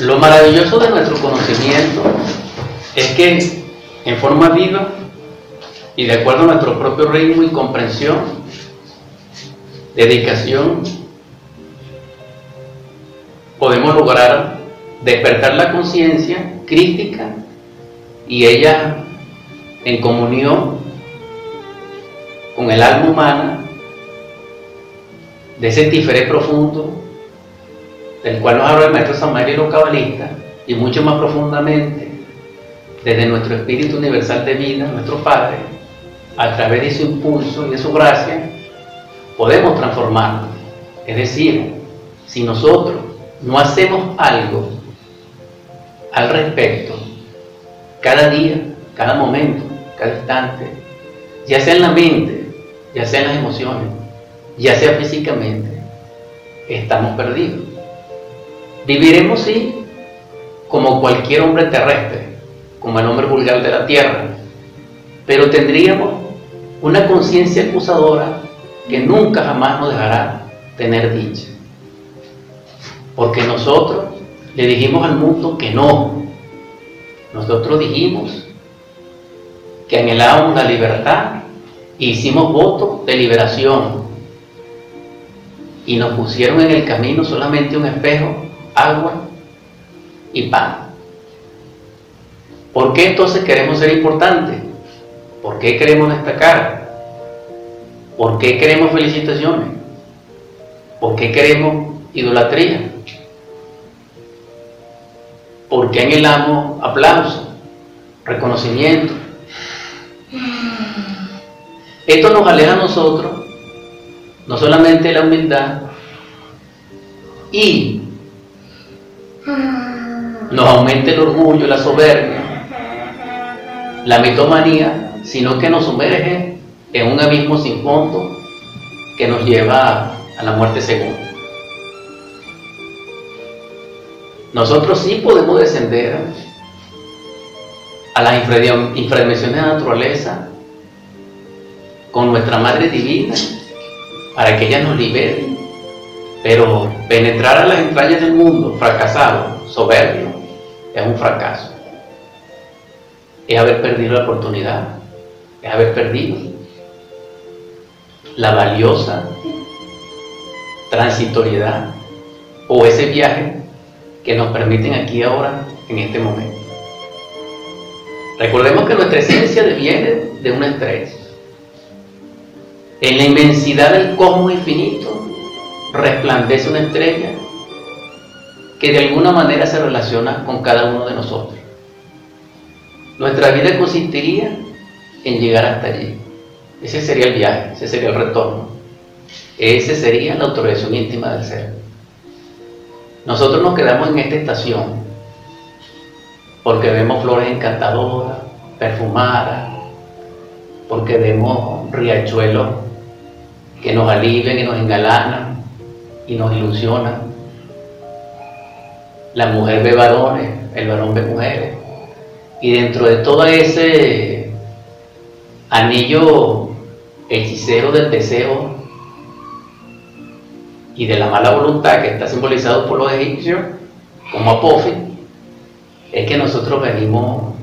Lo maravilloso de nuestro conocimiento es que en forma viva y de acuerdo a nuestro propio ritmo y comprensión, dedicación, podemos lograr despertar la conciencia crítica y ella en comunión con el alma humana de ese tiferet profundo del cual nos habla el maestro Samario cabalistas y mucho más profundamente desde nuestro espíritu universal de vida, nuestro Padre, a través de su impulso y de su gracia, podemos transformarnos. Es decir, si nosotros no hacemos algo al respecto, cada día, cada momento, cada instante, ya sea en la mente, ya sea en las emociones, ya sea físicamente, estamos perdidos. Viviremos, sí, como cualquier hombre terrestre, como el hombre vulgar de la tierra, pero tendríamos una conciencia acusadora que nunca jamás nos dejará tener dicha. Porque nosotros le dijimos al mundo que no. Nosotros dijimos que anhelábamos la libertad e hicimos voto de liberación. Y nos pusieron en el camino solamente un espejo, agua y pan. ¿Por qué entonces queremos ser importantes? ¿Por qué queremos destacar? ¿Por qué queremos felicitaciones? ¿Por qué queremos idolatría? ¿Por qué anhelamos aplauso, reconocimiento? Esto nos aleja a nosotros, no solamente la humildad, y nos aumenta el orgullo, la soberbia, la mitomanía, sino que nos sumerge en un abismo sin fondo que nos lleva a la muerte segunda. Nosotros sí podemos descender a las infradimensiones de la naturaleza con nuestra Madre Divina para que ella nos libere. Pero penetrar a las entrañas del mundo, fracasado, soberbio, es un fracaso. Es haber perdido la oportunidad, es haber perdido la valiosa transitoriedad o ese viaje que nos permiten aquí ahora, en este momento. Recordemos que nuestra esencia viene de una estrella. En la inmensidad del cosmos infinito resplandece una estrella que de alguna manera se relaciona con cada uno de nosotros. Nuestra vida consistiría en llegar hasta allí. Ese sería el viaje, ese sería el retorno. Ese sería la autorización íntima del ser. Nosotros nos quedamos en esta estación porque vemos flores encantadoras, perfumadas, porque vemos riachuelos que nos alivian y nos engalanan y nos ilusionan. La mujer ve varones, el varón ve mujeres. Y dentro de todo ese anillo hechicero del deseo y de la mala voluntad que está simbolizado por los egipcios como Apophis, es que nosotros venimos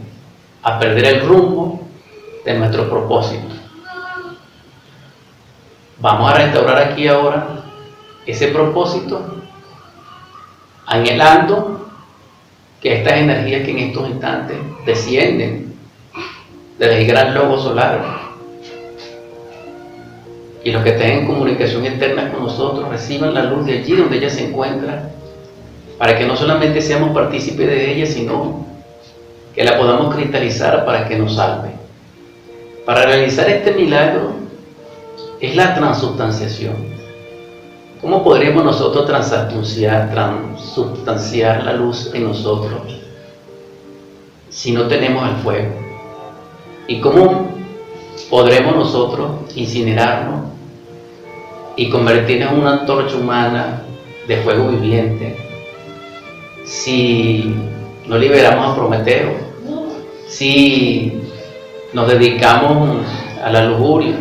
a perder el rumbo de nuestro propósito. Vamos a restaurar aquí ahora ese propósito, anhelando que estas energías que en estos instantes descienden desde el gran logo solar y los que tengan comunicación interna con nosotros reciban la luz de allí donde ella se encuentra, para que no solamente seamos partícipes de ella, sino que la podamos cristalizar para que nos salve. Para realizar este milagro es la transubstanciación. ¿Cómo podremos nosotros transubstanciar, transubstanciar la luz en nosotros si no tenemos el fuego? ¿Y cómo podremos nosotros incinerarnos y convertirnos en una antorcha humana de fuego viviente si no liberamos a Prometeo, si nos dedicamos a la lujuria,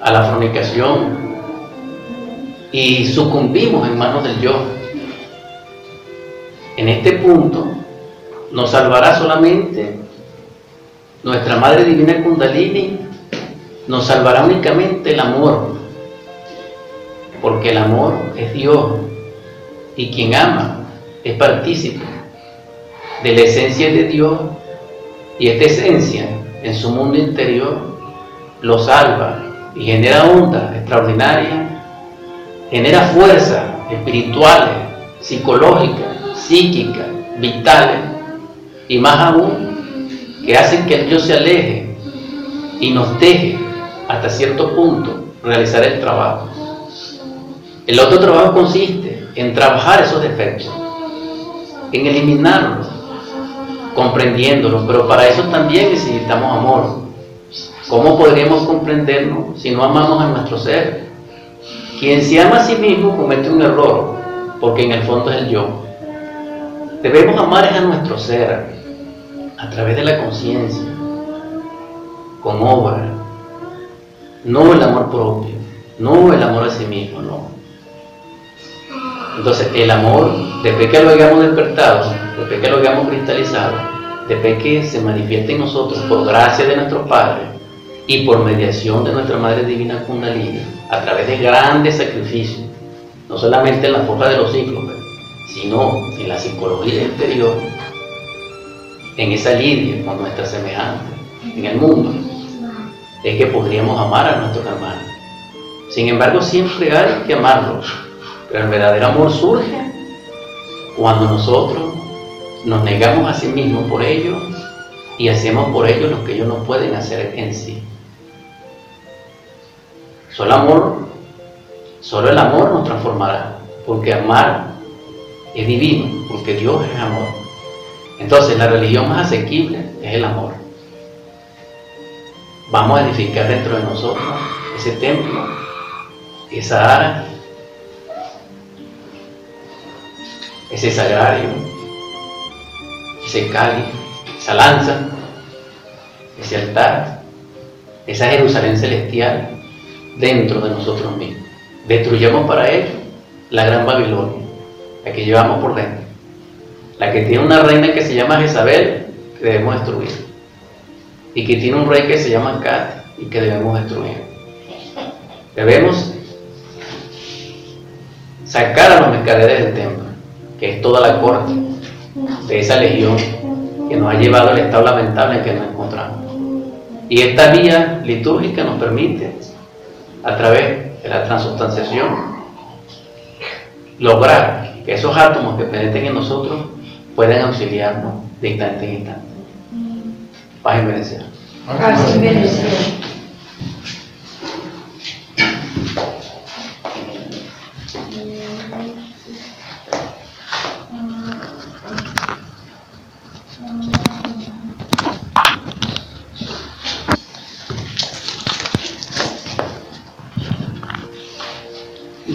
a la fornicación y sucumbimos en manos del yo. En este punto nos salvará solamente nuestra Madre Divina Kundalini, nos salvará únicamente el amor, porque el amor es Dios y quien ama es partícipe de la esencia de Dios y esta esencia en su mundo interior lo salva y genera ondas extraordinarias, genera fuerzas espirituales, psicológicas, psíquicas, vitales y más aún que hacen que el Dios se aleje y nos deje hasta cierto punto realizar el trabajo. El otro trabajo consiste en trabajar esos defectos, en eliminarlos, comprendiéndolos, pero para eso también necesitamos amor. ¿Cómo podríamos comprendernos si no amamos a nuestro ser? Quien se ama a sí mismo comete un error, porque en el fondo es el yo. Debemos amar a nuestro ser a través de la conciencia, con obra, no el amor propio, no el amor a sí mismo, no. Entonces, el amor, después que lo hayamos despertado, después que lo hayamos cristalizado, después que se manifieste en nosotros por gracia de nuestro Padre y por mediación de nuestra Madre Divina Kundalini, a través de grandes sacrificios, no solamente en la forma de los ciclos, sino en la psicología interior, en esa lidia con nuestra semejante, en el mundo, es que podríamos amar a nuestros hermanos. Sin embargo, siempre hay que amarlos pero el verdadero amor surge cuando nosotros nos negamos a sí mismos por ellos y hacemos por ellos lo que ellos no pueden hacer en sí. Solo amor, solo el amor nos transformará, porque amar es divino, porque Dios es amor. Entonces la religión más asequible es el amor. Vamos a edificar dentro de nosotros ese templo, esa ara ese sagrario, ese cáliz, esa lanza, ese altar, esa Jerusalén celestial dentro de nosotros mismos. Destruyamos para ello la gran Babilonia, la que llevamos por dentro, la que tiene una reina que se llama Jezabel, que debemos destruir, y que tiene un rey que se llama Cat y que debemos destruir. Debemos sacar a los mercaderes del templo que es toda la corte de esa legión que nos ha llevado al estado lamentable en que nos encontramos. Y esta vía litúrgica nos permite, a través de la transustanciación, lograr que esos átomos que penetren en nosotros puedan auxiliarnos de instante en instante. Paz y bendición.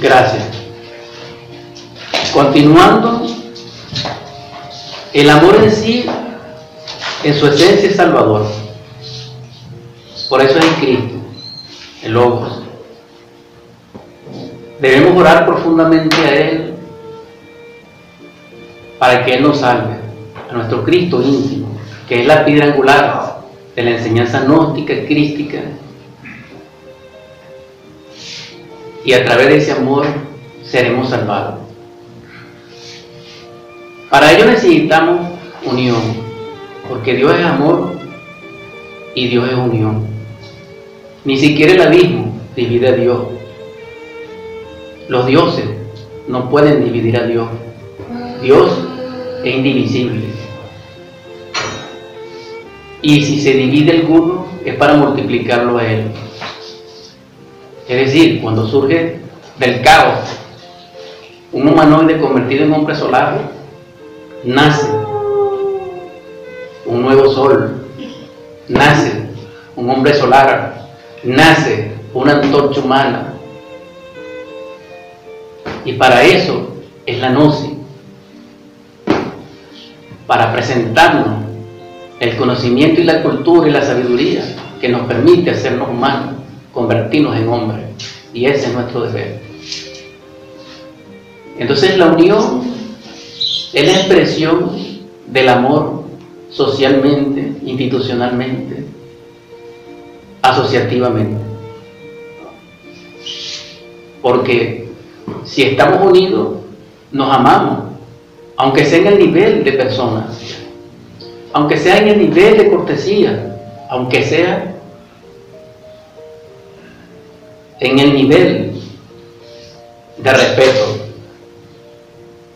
Gracias. Continuando, el amor en sí, en su esencia es salvador. Por eso es en Cristo, el Logos. Debemos orar profundamente a Él para que Él nos salve, a nuestro Cristo íntimo, que es la piedra angular de la enseñanza gnóstica y crística y a través de ese amor seremos salvados. Para ello necesitamos unión, porque Dios es amor y Dios es unión. Ni siquiera el abismo divide a Dios. Los dioses no pueden dividir a Dios. Dios es indivisible. Y si se divide alguno es para multiplicarlo a Él. Es decir, cuando surge del caos un humanoide convertido en hombre solar, nace. Un nuevo sol, nace. Un hombre solar, nace. Una antorcha humana. Y para eso es la gnosis, para presentarnos el conocimiento y la cultura y la sabiduría que nos permite hacernos humanos convertirnos en hombres. Y ese es nuestro deber. Entonces la unión es la expresión del amor socialmente, institucionalmente, asociativamente. Porque si estamos unidos, nos amamos, aunque sea en el nivel de personas, aunque sea en el nivel de cortesía, aunque sea en el nivel de respeto.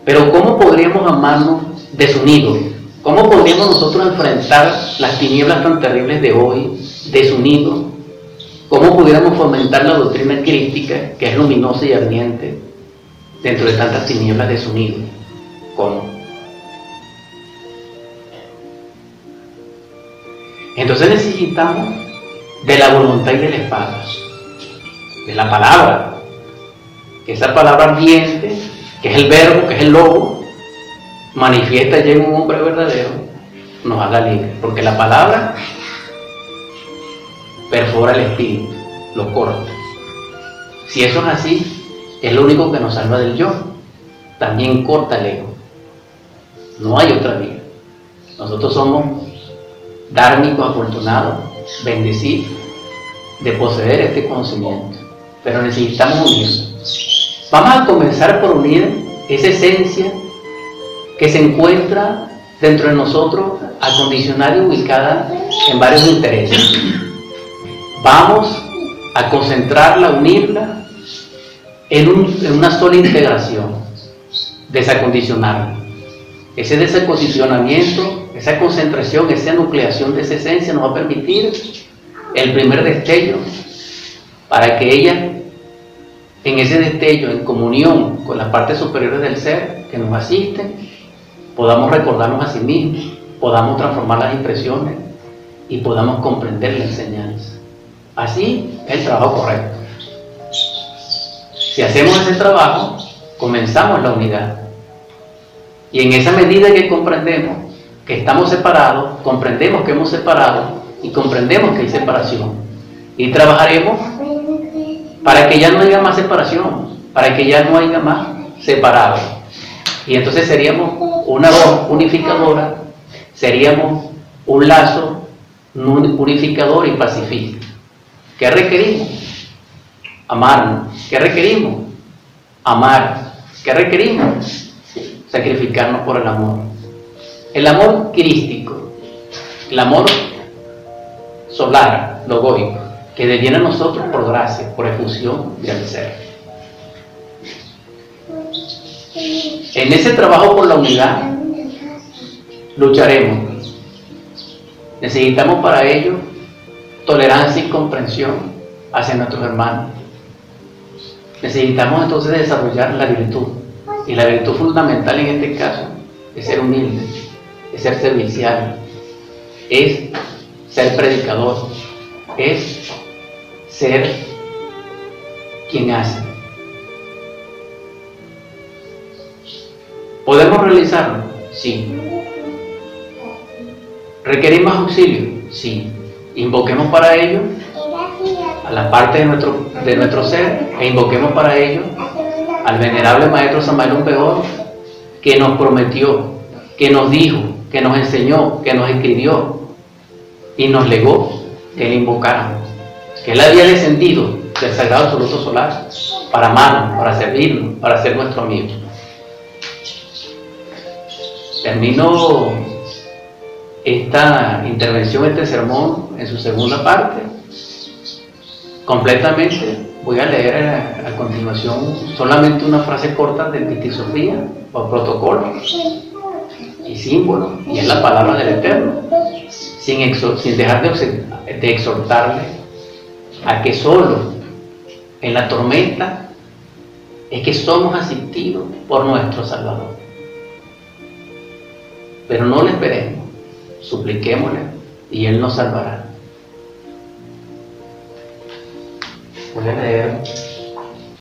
Pero ¿cómo podríamos amarnos desunidos? ¿Cómo podríamos nosotros enfrentar las tinieblas tan terribles de hoy desunidos? ¿Cómo pudiéramos fomentar la doctrina crítica que es luminosa y ardiente dentro de tantas tinieblas desunidos? ¿Cómo? Entonces necesitamos de la voluntad y del espacio de la palabra, que esa palabra ardiente, que es el verbo, que es el lobo, manifiesta ya en un hombre verdadero, nos haga libre. Porque la palabra perfora el espíritu, lo corta. Si eso es así, es lo único que nos salva del yo. También corta el ego. No hay otra vía. Nosotros somos dármicos, afortunados, bendecidos de poseer este conocimiento pero necesitamos unirnos. Vamos a comenzar por unir esa esencia que se encuentra dentro de nosotros, acondicionada y ubicada en varios intereses. Vamos a concentrarla, unirla en, una sola integración, desacondicionarla. Ese desacondicionamiento, esa concentración, esa nucleación de esa esencia nos va a permitir el primer destello para que ella, en ese destello, en comunión con las partes superiores del ser que nos asisten, podamos recordarnos a sí mismos, podamos transformar las impresiones y podamos comprender la enseñanza. Así es el trabajo correcto. Si hacemos ese trabajo, comenzamos la unidad. Y en esa medida que comprendemos que estamos separados, comprendemos que hemos separado y comprendemos que hay separación. Y trabajaremos para que ya no haya más separación, para que ya no haya más separado. Y entonces seríamos una voz unificadora, seríamos un lazo unificador y pacifista. ¿Qué requerimos? Amarnos. ¿Qué requerimos? Amar. ¿Qué requerimos? Sacrificarnos por el amor. El amor crístico, el amor solar, logóico que deviene a nosotros por gracia, por efusión del ser. En ese trabajo por la unidad lucharemos. Necesitamos para ello tolerancia y comprensión hacia nuestros hermanos. Necesitamos entonces desarrollar la virtud. Y la virtud fundamental en este caso es ser humilde, es ser servicial, es ser predicador, es ser quien hace. ¿Podemos realizarlo? Sí. ¿Requerimos auxilio? Sí. Invoquemos para ello a la parte de nuestro, de nuestro ser e invoquemos para ello al venerable Maestro Samael Peor que nos prometió, que nos dijo, que nos enseñó, que nos escribió y nos legó que le invocáramos que Él había descendido del Sagrado Absoluto Solar para amarnos, para servirnos, para ser nuestro amigo. Termino esta intervención, este sermón, en su segunda parte, completamente. Voy a leer a, continuación solamente una frase corta de Pitisofía o protocolo y símbolo, y es la palabra del Eterno, sin, sin dejar de, de exhortarle a que solo en la tormenta es que somos asistidos por nuestro Salvador. Pero no le esperemos, supliquémosle y Él nos salvará. Voy a